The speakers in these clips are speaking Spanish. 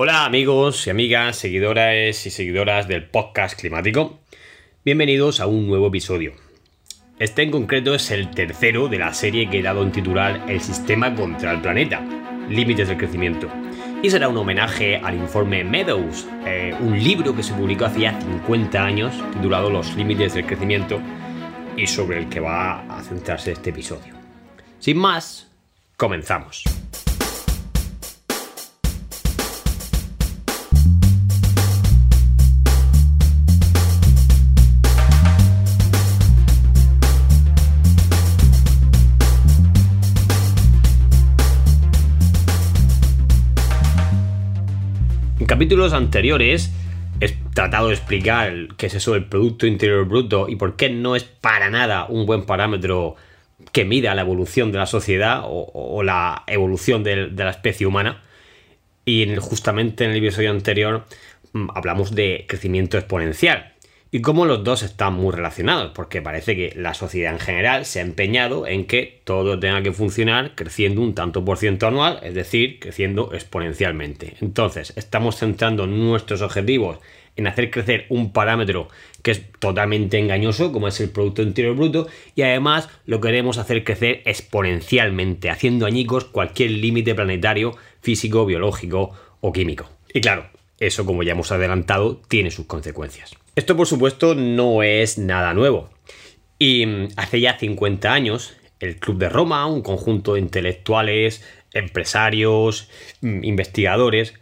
Hola amigos y amigas, seguidoras y seguidoras del podcast climático. Bienvenidos a un nuevo episodio. Este en concreto es el tercero de la serie que he dado en titular El sistema contra el planeta, límites del crecimiento. Y será un homenaje al informe Meadows, eh, un libro que se publicó hace ya 50 años titulado Los límites del crecimiento y sobre el que va a centrarse este episodio. Sin más, comenzamos. Capítulos anteriores he tratado de explicar qué es eso del Producto Interior Bruto y por qué no es para nada un buen parámetro que mida la evolución de la sociedad o, la evolución de, la especie humana. Y justamente en el episodio anterior mm, hablamos de crecimiento exponencial y cómo los dos están muy relacionados, porque parece que la sociedad en general se ha empeñado en que todo tenga que funcionar creciendo un tanto por ciento anual, es decir, creciendo exponencialmente. Entonces, estamos centrando nuestros objetivos en hacer crecer un parámetro que es totalmente engañoso, como es el Producto Interior Bruto, y además lo queremos hacer crecer exponencialmente, haciendo añicos cualquier límite planetario, físico, biológico o químico. Y claro, eso, como ya hemos adelantado, tiene sus consecuencias. Esto, por supuesto, no es nada nuevo. Y mm, hace ya 50 años, el Club de Roma, un conjunto de intelectuales, empresarios, mm, investigadores,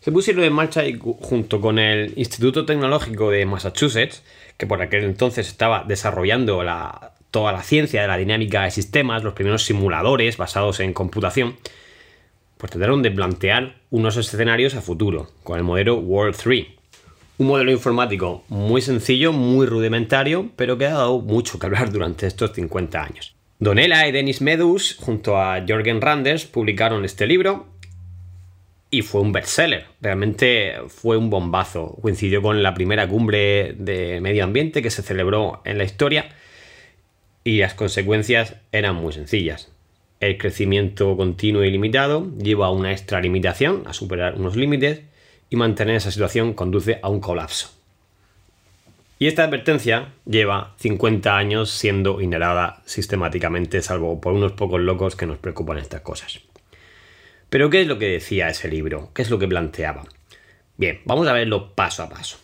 se pusieron en marcha junto con el Instituto Tecnológico de Massachusetts, que por aquel entonces estaba desarrollando toda la ciencia de la dinámica de sistemas, los primeros simuladores basados en computación, pues trataron de plantear unos escenarios a futuro, con el modelo World 3 un modelo informático muy sencillo, muy rudimentario, pero que ha dado mucho que hablar durante estos 50 años. Donella y Dennis Medus, junto a Jorgen Randers, publicaron este libro y fue un bestseller. Realmente fue un bombazo. Coincidió con la primera cumbre de medio ambiente que se celebró en la historia y las consecuencias eran muy sencillas. El crecimiento continuo y limitado lleva a una extralimitación, a superar unos límites, y mantener esa situación conduce a un colapso. Y esta advertencia lleva 50 años siendo ignorada sistemáticamente, salvo por unos pocos locos que nos preocupan estas cosas. Pero ¿qué es lo que decía ese libro? ¿Qué es lo que planteaba? Bien, vamos a verlo paso a paso.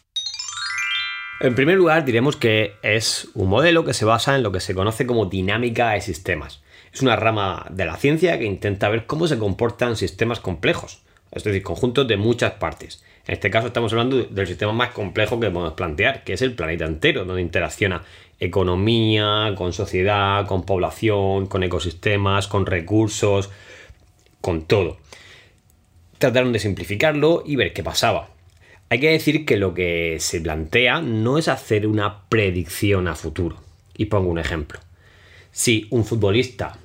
En primer lugar, diremos que es un modelo que se basa en lo que se conoce como dinámica de sistemas. Es una rama de la ciencia que intenta ver cómo se comportan sistemas complejos, es decir, conjuntos de muchas partes. En este caso estamos hablando del sistema más complejo que podemos plantear, que es el planeta entero, donde interacciona economía, con sociedad, con población, con ecosistemas, con recursos, con todo. Trataron de simplificarlo y ver qué pasaba. Hay que decir que lo que se plantea no es hacer una predicción a futuro. Y pongo un ejemplo. Si un futbolista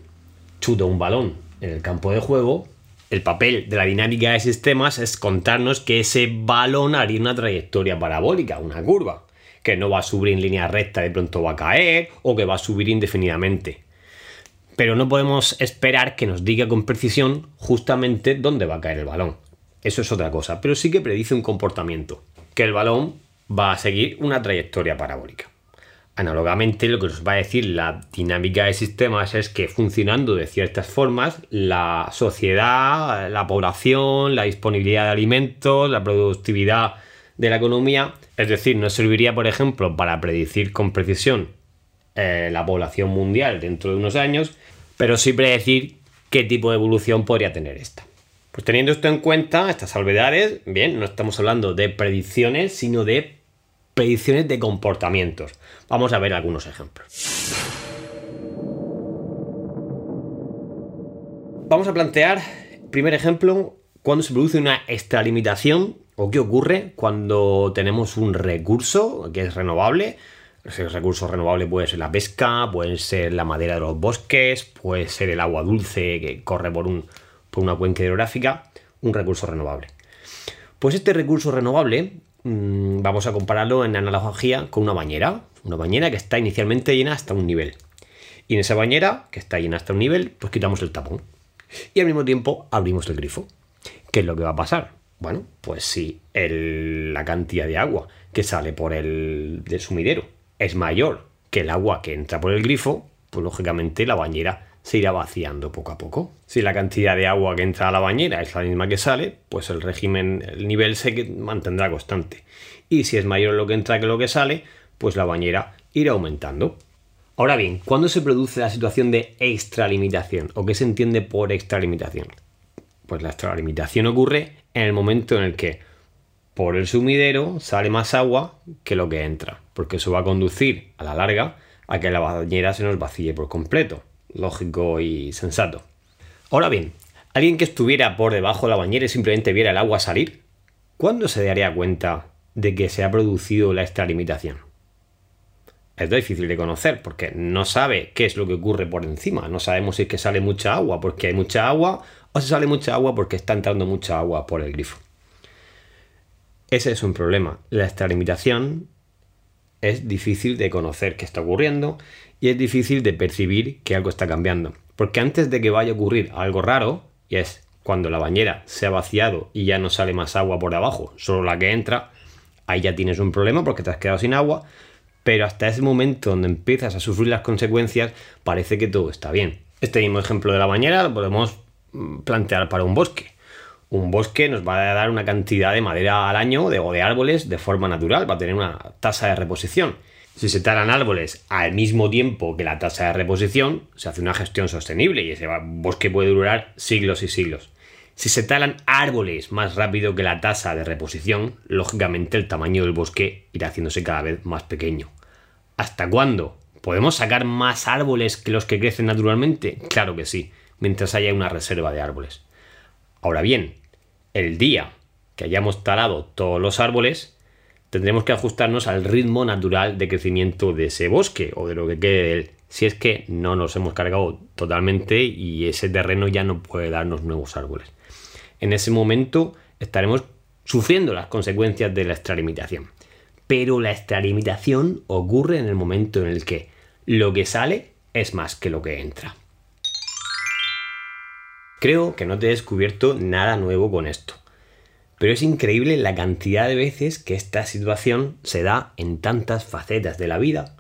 chuta un balón en el campo de juego, el papel de la dinámica de sistemas es contarnos que ese balón haría una trayectoria parabólica, una curva, que no va a subir en línea recta, de pronto va a caer o que va a subir indefinidamente. Pero no podemos esperar que nos diga con precisión justamente dónde va a caer el balón. Eso es otra cosa, pero sí que predice un comportamiento, que el balón va a seguir una trayectoria parabólica. Análogamente, lo que nos va a decir la dinámica de sistemas es que funcionando de ciertas formas, la sociedad, la población, la disponibilidad de alimentos, la productividad de la economía, es decir, nos serviría, por ejemplo, para predecir con precisión eh, la población mundial dentro de unos años, pero sí predecir qué tipo de evolución podría tener esta. Pues teniendo esto en cuenta, estas salvedades, bien, no estamos hablando de predicciones, sino de predicciones de comportamientos. Vamos a ver algunos ejemplos. Vamos a plantear, primer ejemplo, cuando se produce una extralimitación o qué ocurre cuando tenemos un recurso que es renovable. Ese recurso renovable puede ser la pesca, puede ser la madera de los bosques, puede ser el agua dulce que corre por, un, por una cuenca hidrográfica, un recurso renovable. Pues este recurso renovable Mm, vamos a compararlo en analogía con una bañera. Una bañera que está inicialmente llena hasta un nivel. Y en esa bañera, que está llena hasta un nivel, pues quitamos el tapón. Y al mismo tiempo abrimos el grifo. ¿Qué es lo que va a pasar? Bueno, pues si la cantidad de agua que sale por el sumidero es mayor que el agua que entra por el grifo, pues lógicamente la bañera se irá vaciando poco a poco. Si la cantidad de agua que entra a la bañera es la misma que sale, pues el régimen, el nivel se mantendrá constante. Y si es mayor lo que entra que lo que sale, pues la bañera irá aumentando. Ahora bien, ¿cuándo se produce la situación de extralimitación? ¿O qué se entiende por extralimitación? Pues la extralimitación ocurre en el momento en el que por el sumidero sale más agua que lo que entra, porque eso va a conducir a la larga a que la bañera se nos vacíe por completo lógico y sensato. Ahora bien, alguien que estuviera por debajo de la bañera y simplemente viera el agua salir, ¿cuándo se daría cuenta de que se ha producido la extralimitación? Es difícil de conocer porque no sabe qué es lo que ocurre por encima. No sabemos si es que sale mucha agua porque hay mucha agua o si sale mucha agua porque está entrando mucha agua por el grifo. Ese es un problema. La extralimitación es difícil de conocer qué está ocurriendo y es difícil de percibir que algo está cambiando. Porque antes de que vaya a ocurrir algo raro, y es cuando la bañera se ha vaciado y ya no sale más agua por abajo, solo la que entra, ahí ya tienes un problema porque te has quedado sin agua, pero hasta ese momento donde empiezas a sufrir las consecuencias, parece que todo está bien. Este mismo ejemplo de la bañera lo podemos mm, plantear para un bosque. Un bosque nos va a dar una cantidad de madera al año o de árboles de forma natural, va a tener una tasa de reposición. Si se talan árboles al mismo tiempo que la tasa de reposición, se hace una gestión sostenible y ese bosque puede durar siglos y siglos. Si se talan árboles más rápido que la tasa de reposición, lógicamente el tamaño del bosque irá haciéndose cada vez más pequeño. ¿Hasta cuándo? ¿Podemos sacar más árboles que los que crecen naturalmente? Claro que sí, mientras haya una reserva de árboles. Ahora bien, el día que hayamos talado todos los árboles, tendremos que ajustarnos al ritmo natural de crecimiento de ese bosque o de lo que quede de él. Si es que no nos hemos cargado totalmente y ese terreno ya no puede darnos nuevos árboles. En ese momento estaremos sufriendo las consecuencias de la extralimitación. Pero la extralimitación ocurre en el momento en el que lo que sale es más que lo que entra. Creo que no te he descubierto nada nuevo con esto. Pero es increíble la cantidad de veces que esta situación se da en tantas facetas de la vida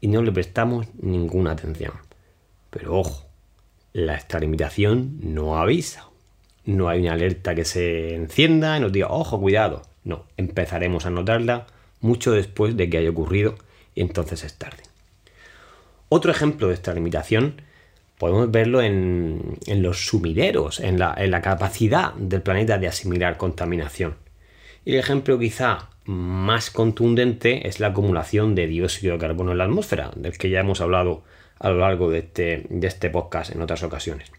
y no le prestamos ninguna atención. Pero ojo, la extralimitación no avisa. No hay una alerta que se encienda y nos diga, ojo, cuidado. No, empezaremos a notarla mucho después de que haya ocurrido y entonces es tarde. Otro ejemplo de extralimitación podemos verlo en, los sumideros, en la, capacidad del planeta de asimilar contaminación. Y el ejemplo quizá más contundente es la acumulación de dióxido de carbono en la atmósfera, del que ya hemos hablado a lo largo de este, de este podcast en otras ocasiones.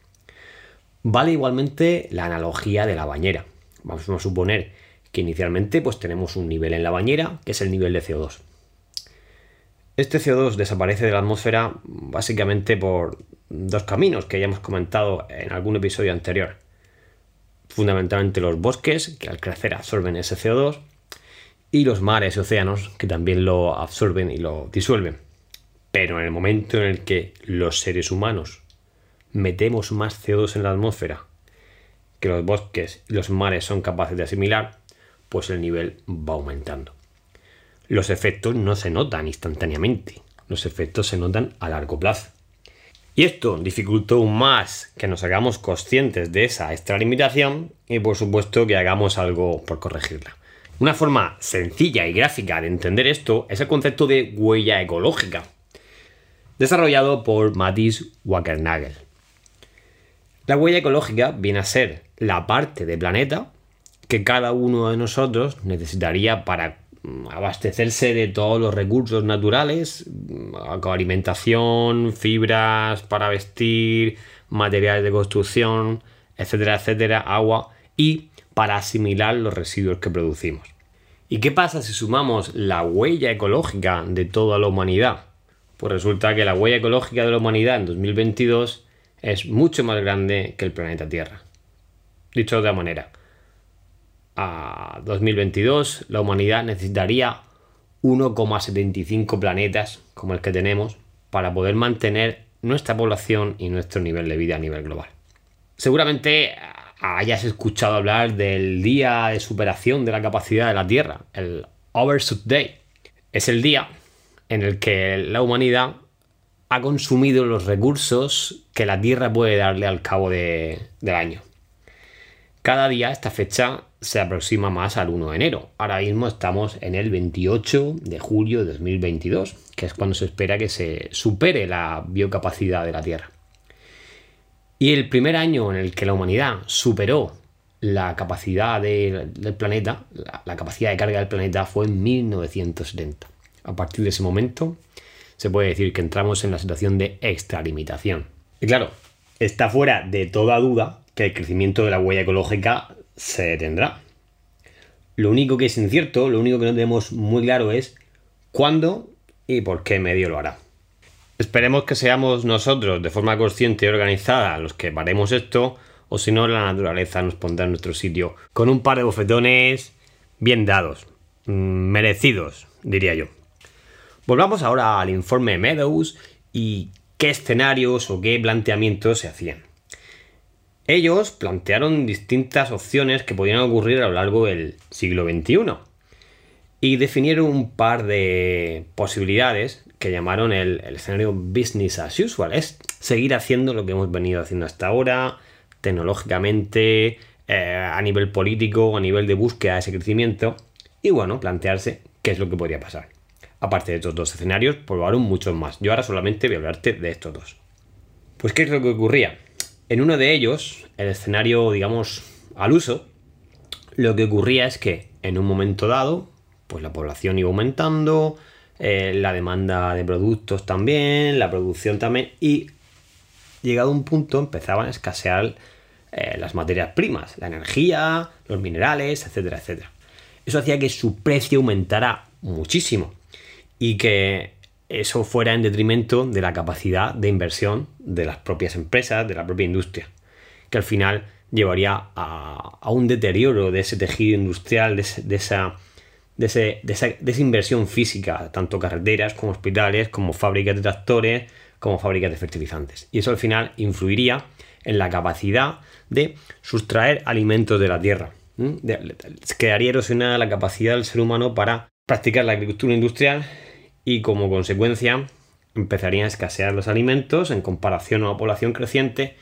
Vale igualmente la analogía de la bañera. Vamos a suponer que inicialmente pues tenemos un nivel en la bañera que es el nivel de CO2. Este CO2 desaparece de la atmósfera básicamente por dos caminos que ya hemos comentado en algún episodio anterior. Fundamentalmente los bosques, que al crecer absorben ese CO2, y los mares y océanos, que también lo absorben y lo disuelven. Pero en el momento en el que los seres humanos metemos más CO2 en la atmósfera que los bosques y los mares son capaces de asimilar, pues el nivel va aumentando. Los efectos no se notan instantáneamente, los efectos se notan a largo plazo. Y esto dificultó aún más que nos hagamos conscientes de esa extralimitación y por supuesto que hagamos algo por corregirla. Una forma sencilla y gráfica de entender esto es el concepto de huella ecológica, desarrollado por Mathis Wackernagel. La huella ecológica viene a ser la parte del planeta que cada uno de nosotros necesitaría para abastecerse de todos los recursos naturales, alimentación, fibras para vestir, materiales de construcción, etcétera, etcétera, agua y para asimilar los residuos que producimos. ¿Y qué pasa si sumamos la huella ecológica de toda la humanidad? Pues resulta que la huella ecológica de la humanidad en 2022 es mucho más grande que el planeta Tierra. Dicho de otra manera, a 2022 la humanidad necesitaría 1,75 planetas como el que tenemos para poder mantener nuestra población y nuestro nivel de vida a nivel global. Seguramente hayas escuchado hablar del día de superación de la capacidad de la Tierra, el Overshoot Day. Es el día en el que la humanidad ha consumido los recursos que la Tierra puede darle al cabo del año. Cada día esta fecha se aproxima más al 1 de enero. Ahora mismo estamos en el 28 de julio de 2022, que es cuando se espera que se supere la biocapacidad de la Tierra. Y el primer año en el que la humanidad superó la capacidad del planeta, la, capacidad de carga del planeta fue en 1970. A partir de ese momento se puede decir que entramos en la situación de extralimitación. Y claro, está fuera de toda duda que el crecimiento de la huella ecológica se detendrá. Lo único que es incierto, lo único que no tenemos muy claro es cuándo y por qué medio lo hará. Esperemos que seamos nosotros, de forma consciente y organizada, los que paremos esto, o si no, la naturaleza nos pondrá en nuestro sitio con un par de bofetones bien dados, mm, merecidos, diría yo. Volvamos ahora al informe Meadows y qué escenarios o qué planteamientos se hacían. Ellos plantearon distintas opciones que podían ocurrir a lo largo del siglo XXI y definieron un par de posibilidades que llamaron el, escenario business as usual. Es seguir haciendo lo que hemos venido haciendo hasta ahora, tecnológicamente, eh, a nivel político, a nivel de búsqueda de ese crecimiento, y bueno, plantearse qué es lo que podría pasar. Aparte de estos dos escenarios, probaron muchos más. Yo ahora solamente voy a hablarte de estos dos. Pues, ¿qué es lo que ocurría? En uno de ellos, el escenario, digamos, al uso, lo que ocurría es que en un momento dado, pues la población iba aumentando, eh, la demanda de productos también, la producción también, y llegado a un punto empezaban a escasear eh, las materias primas, la energía, los minerales, etcétera, etcétera. Eso hacía que su precio aumentara muchísimo y que eso fuera en detrimento de la capacidad de inversión de las propias empresas, de la propia industria, que al final llevaría a, un deterioro de ese tejido industrial, de esa de, esa, inversión física, tanto carreteras como hospitales, como fábricas de tractores, como fábricas de fertilizantes. Y eso al final influiría en la capacidad de sustraer alimentos de la tierra. quedaría erosionada la capacidad del ser humano para practicar la agricultura industrial y como consecuencia empezarían a escasear los alimentos en comparación a una población creciente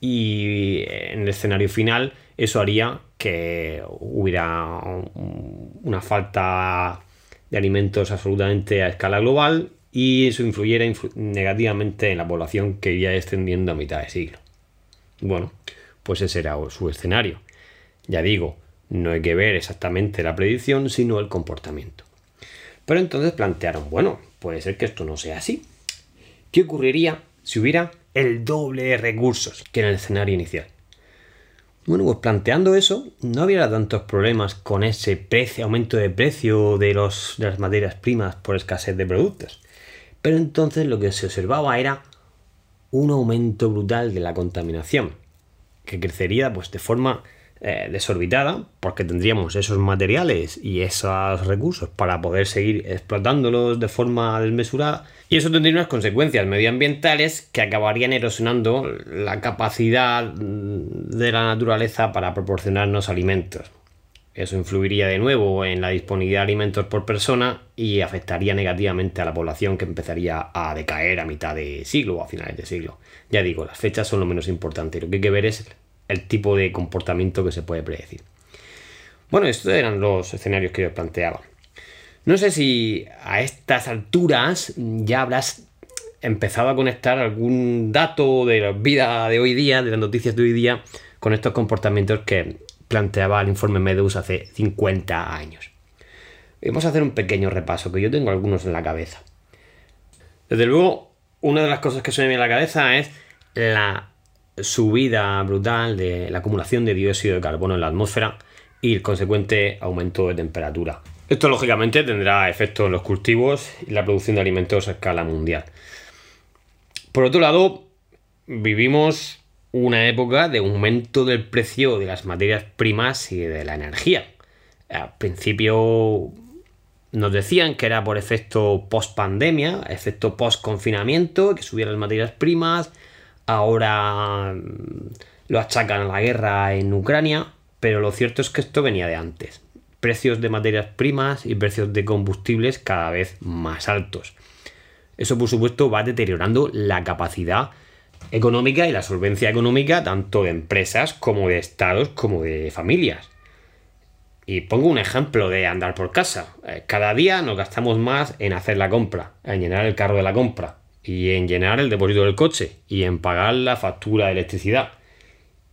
y en el escenario final eso haría que hubiera una falta de alimentos absolutamente a escala global y eso influyera negativamente en la población que iría descendiendo a mitad de siglo. Bueno, pues ese era su escenario. Ya digo, no hay que ver exactamente la predicción, sino el comportamiento. Pero entonces plantearon, bueno, puede ser que esto no sea así. ¿Qué ocurriría si hubiera el doble de recursos que en el escenario inicial? Bueno, pues planteando eso, no había tantos problemas con ese precio, aumento de precio de, los, de las materias primas por escasez de productos. Pero entonces lo que se observaba era un aumento brutal de la contaminación, que crecería pues, de forma eh, desorbitada, porque tendríamos esos materiales y esos recursos para poder seguir explotándolos de forma desmesurada y eso tendría unas consecuencias medioambientales que acabarían erosionando la capacidad de la naturaleza para proporcionarnos alimentos. Eso influiría de nuevo en la disponibilidad de alimentos por persona y afectaría negativamente a la población que empezaría a decaer a mitad de siglo o a finales de siglo. Ya digo, las fechas son lo menos importante. Lo que hay que ver es el tipo de comportamiento que se puede predecir. Bueno, estos eran los escenarios que yo planteaba. No sé si a estas alturas ya habrás empezado a conectar algún dato de la vida de hoy día, de las noticias de hoy día, con estos comportamientos que planteaba el informe Medus hace 50 años. Vamos a hacer un pequeño repaso, que yo tengo algunos en la cabeza. Desde luego, una de las cosas que suena a la cabeza es la subida brutal de la acumulación de dióxido de carbono en la atmósfera y el consecuente aumento de temperatura. Esto lógicamente tendrá efecto en los cultivos y la producción de alimentos a escala mundial. Por otro lado, vivimos una época de aumento del precio de las materias primas y de la energía. Al principio nos decían que era por efecto post pandemia, efecto post confinamiento, que subieran las materias primas. Ahora lo achacan a la guerra en Ucrania, pero lo cierto es que esto venía de antes. Precios de materias primas y precios de combustibles cada vez más altos. Eso por supuesto va deteriorando la capacidad económica y la solvencia económica tanto de empresas como de estados como de familias. Y pongo un ejemplo de andar por casa. Eh, cada día nos gastamos más en hacer la compra, en llenar el carro de la compra, y en llenar el depósito del coche, y en pagar la factura de electricidad.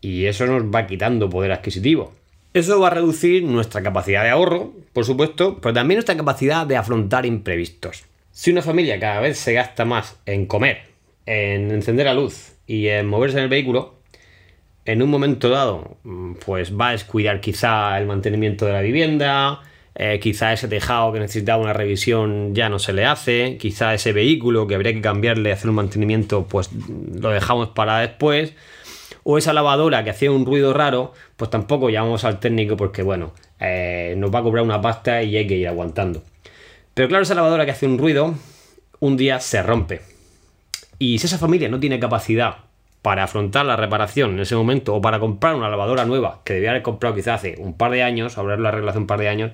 Y eso nos va quitando poder adquisitivo. Eso va a reducir nuestra capacidad de ahorro, por supuesto, pero también nuestra capacidad de afrontar imprevistos. Si una familia cada vez se gasta más en comer, en encender la luz y en moverse en el vehículo, en un momento dado, mm, pues va a descuidar quizá el mantenimiento de la vivienda, eh, quizá ese tejado que necesitaba una revisión ya no se le hace, quizá ese vehículo que habría que cambiarle, hacer un mantenimiento, pues lo dejamos para después, o esa lavadora que hacía un ruido raro, pues tampoco llamamos al técnico porque, bueno, eh, nos va a cobrar una pasta y hay que ir aguantando. Pero claro, esa lavadora que hace un ruido, un día se rompe. Y si esa familia no tiene capacidad para afrontar la reparación en ese momento o para comprar una lavadora nueva que debía haber comprado quizás hace un par de años, haberlo arreglado hace un par de años,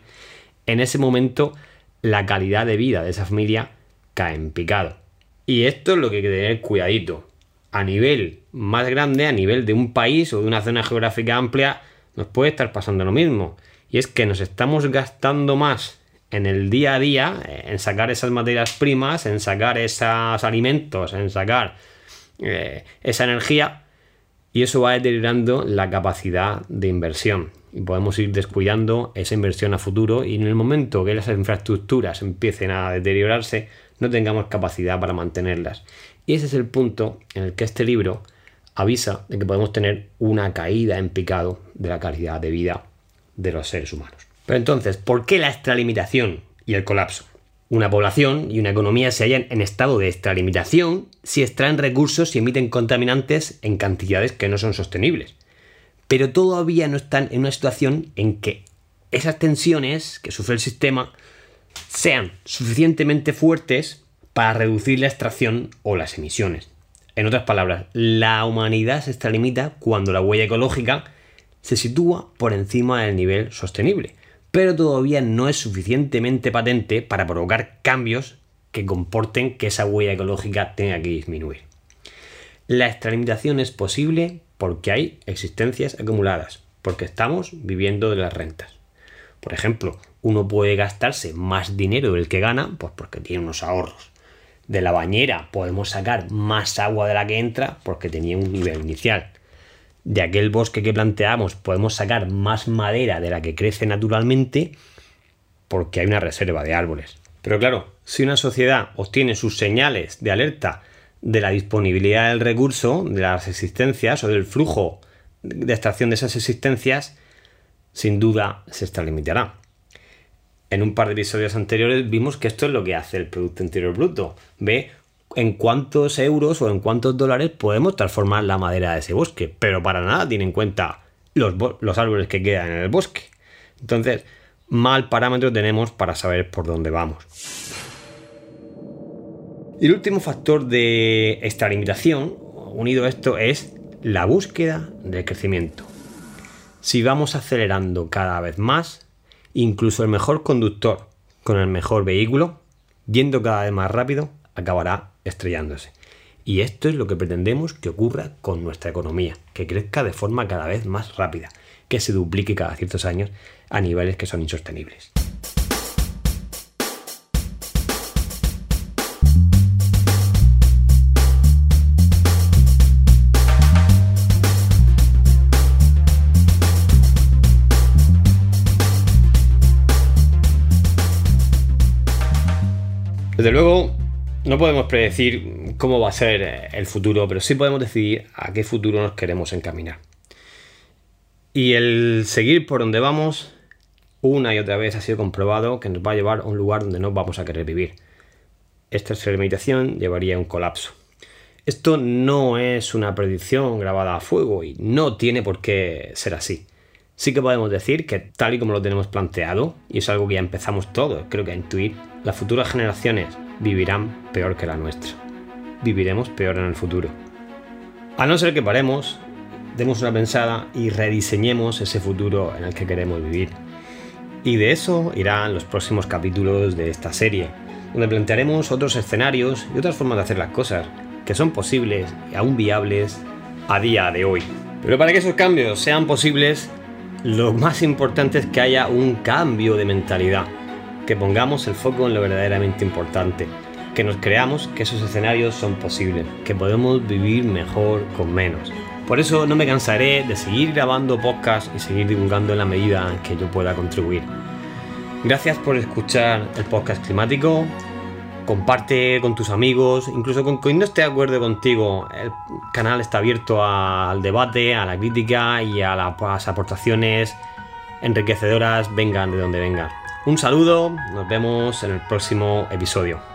en ese momento la calidad de vida de esa familia cae en picado. Y esto es lo que hay que tener cuidadito. A nivel más grande, a nivel de un país o de una zona geográfica amplia, nos puede estar pasando lo mismo. Y es que nos estamos gastando más en el día a día, en sacar esas materias primas, en sacar esos alimentos, en sacar eh, esa energía y eso va deteriorando la capacidad de inversión. Y podemos ir descuidando esa inversión a futuro y en el momento que las infraestructuras empiecen a deteriorarse, no tengamos capacidad para mantenerlas. Y ese es el punto en el que este libro avisa de que podemos tener una caída en picado de la calidad de vida de los seres humanos. Pero entonces, ¿por qué la extralimitación y el colapso? Una población y una economía se hallan en estado de extralimitación si extraen recursos y emiten contaminantes en cantidades que no son sostenibles. Pero todavía no están en una situación en que esas tensiones que sufre el sistema sean suficientemente fuertes para reducir la extracción o las emisiones. En otras palabras, la humanidad se extralimita cuando la huella ecológica se sitúa por encima del nivel sostenible pero todavía no es suficientemente patente para provocar cambios que comporten que esa huella ecológica tenga que disminuir. La extralimitación es posible porque hay existencias acumuladas, porque estamos viviendo de las rentas. Por ejemplo, uno puede gastarse más dinero del que gana, pues porque tiene unos ahorros. De la bañera podemos sacar más agua de la que entra porque tenía un nivel inicial de aquel bosque que planteamos podemos sacar más madera de la que crece naturalmente porque hay una reserva de árboles. Pero claro, si una sociedad obtiene sus señales de alerta de la disponibilidad del recurso, de las existencias o del flujo de extracción de esas existencias, sin duda se extralimitará. En un par de episodios anteriores vimos que esto es lo que hace el Producto Interior Bruto. Ve en cuántos euros o en cuántos dólares podemos transformar la madera de ese bosque, pero para nada tiene en cuenta los, los árboles que quedan en el bosque. Entonces, mal parámetro tenemos para saber por dónde vamos. El último factor de esta limitación, unido a esto, es la búsqueda del crecimiento. Si vamos acelerando cada vez más, incluso el mejor conductor con el mejor vehículo, yendo cada vez más rápido, acabará estrellándose. Y esto es lo que pretendemos que ocurra con nuestra economía, que crezca de forma cada vez más rápida, que se duplique cada ciertos años a niveles que son insostenibles. Desde luego, no podemos predecir cómo va a ser eh, el futuro, pero sí podemos decidir a qué futuro nos queremos encaminar. Y el seguir por donde vamos, una y otra vez ha sido comprobado que nos va a llevar a un lugar donde no vamos a querer vivir. Esta experimentación llevaría a un colapso. Esto no es una predicción grabada a fuego y no tiene por qué ser así. Sí que podemos decir que tal y como lo tenemos planteado, y es algo que ya empezamos todos, creo que a intuir, las futuras generaciones vivirán peor que la nuestra. Viviremos peor en el futuro. A no ser que paremos demos una pensada y rediseñemos ese futuro en el que queremos vivir. Y de eso irán los próximos capítulos de esta serie, donde plantearemos otros escenarios y otras formas de hacer las cosas, que son posibles y aún viables a día de hoy. Pero para que esos cambios sean posibles, lo más importante es que haya un cambio de mentalidad, que pongamos el foco en lo verdaderamente importante, que nos creamos que esos escenarios son posibles, que podemos vivir mejor con menos. Por eso no me cansaré de seguir grabando podcasts y seguir divulgando en la medida en que yo pueda contribuir. Gracias por escuchar el podcast climático comparte con tus amigos, incluso con quien no esté de acuerdo contigo. El canal está abierto al debate, a la crítica y a las aportaciones enriquecedoras, vengan de donde vengan. Un saludo, nos vemos en el próximo episodio.